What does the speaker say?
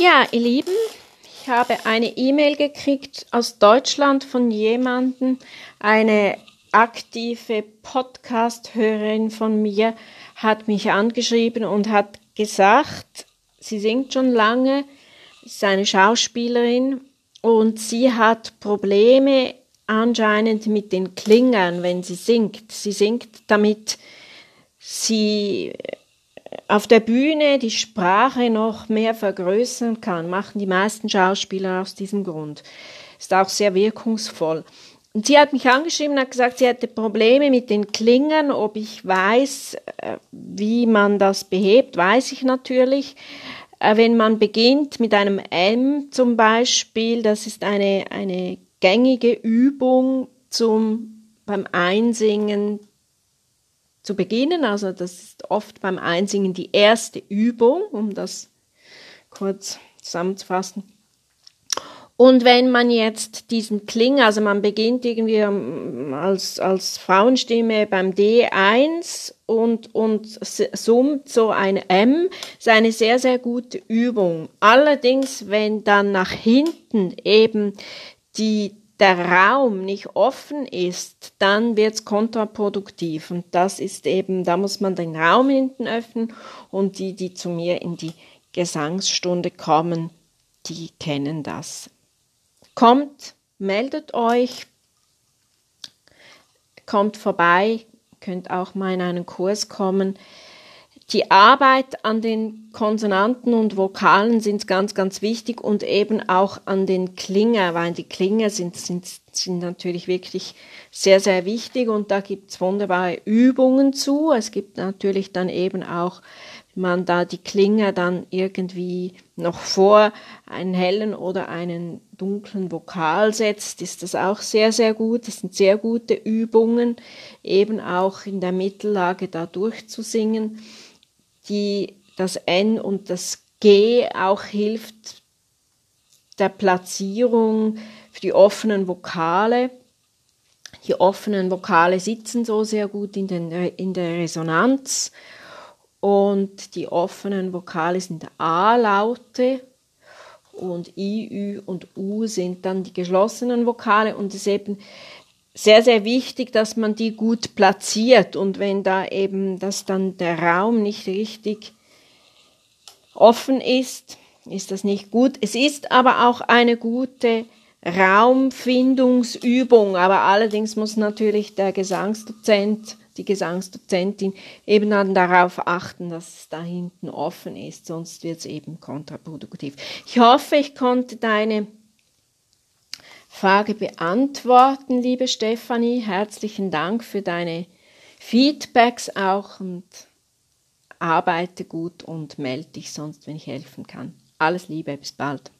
Ja, ihr Lieben, ich habe eine E-Mail gekriegt aus Deutschland von jemandem, eine aktive Podcast-Hörerin von mir hat mich angeschrieben und hat gesagt, sie singt schon lange, ist eine Schauspielerin und sie hat Probleme anscheinend mit den Klingern, wenn sie singt. Sie singt damit sie auf der Bühne die Sprache noch mehr vergrößern kann, machen die meisten Schauspieler aus diesem Grund. Ist auch sehr wirkungsvoll. Und sie hat mich angeschrieben und hat gesagt, sie hätte Probleme mit den Klingern. Ob ich weiß, äh, wie man das behebt, weiß ich natürlich. Äh, wenn man beginnt mit einem M zum Beispiel, das ist eine, eine gängige Übung zum, beim Einsingen zu beginnen. Also das ist oft beim Einsingen die erste Übung, um das kurz zusammenzufassen. Und wenn man jetzt diesen Kling, also man beginnt irgendwie als, als Frauenstimme beim D1 und, und summt so ein M, ist eine sehr, sehr gute Übung. Allerdings, wenn dann nach hinten eben die, der Raum nicht offen ist, dann wird's kontraproduktiv. Und das ist eben, da muss man den Raum hinten öffnen und die, die zu mir in die Gesangsstunde kommen, die kennen das. Kommt, meldet euch, kommt vorbei, könnt auch mal in einen Kurs kommen. Die Arbeit an den Konsonanten und Vokalen sind ganz, ganz wichtig und eben auch an den Klinger, weil die Klinger sind, sind, sind natürlich wirklich sehr, sehr wichtig und da gibt's wunderbare Übungen zu. Es gibt natürlich dann eben auch man da die Klinge dann irgendwie noch vor einen hellen oder einen dunklen Vokal setzt, ist das auch sehr, sehr gut. Das sind sehr gute Übungen, eben auch in der Mittellage da durchzusingen, die das N und das G auch hilft der Platzierung für die offenen Vokale. Die offenen Vokale sitzen so sehr gut in, den, in der Resonanz. Und die offenen Vokale sind A-Laute. Und I, Ü und U sind dann die geschlossenen Vokale. Und es eben sehr, sehr wichtig, dass man die gut platziert und wenn da eben, dass dann der Raum nicht richtig offen ist, ist das nicht gut. Es ist aber auch eine gute Raumfindungsübung, aber allerdings muss natürlich der Gesangsdozent die Gesangsdozentin eben dann darauf achten, dass es da hinten offen ist, sonst wird es eben kontraproduktiv. Ich hoffe, ich konnte deine Frage beantworten, liebe Stefanie. Herzlichen Dank für deine Feedbacks auch und arbeite gut und melde dich sonst, wenn ich helfen kann. Alles Liebe, bis bald.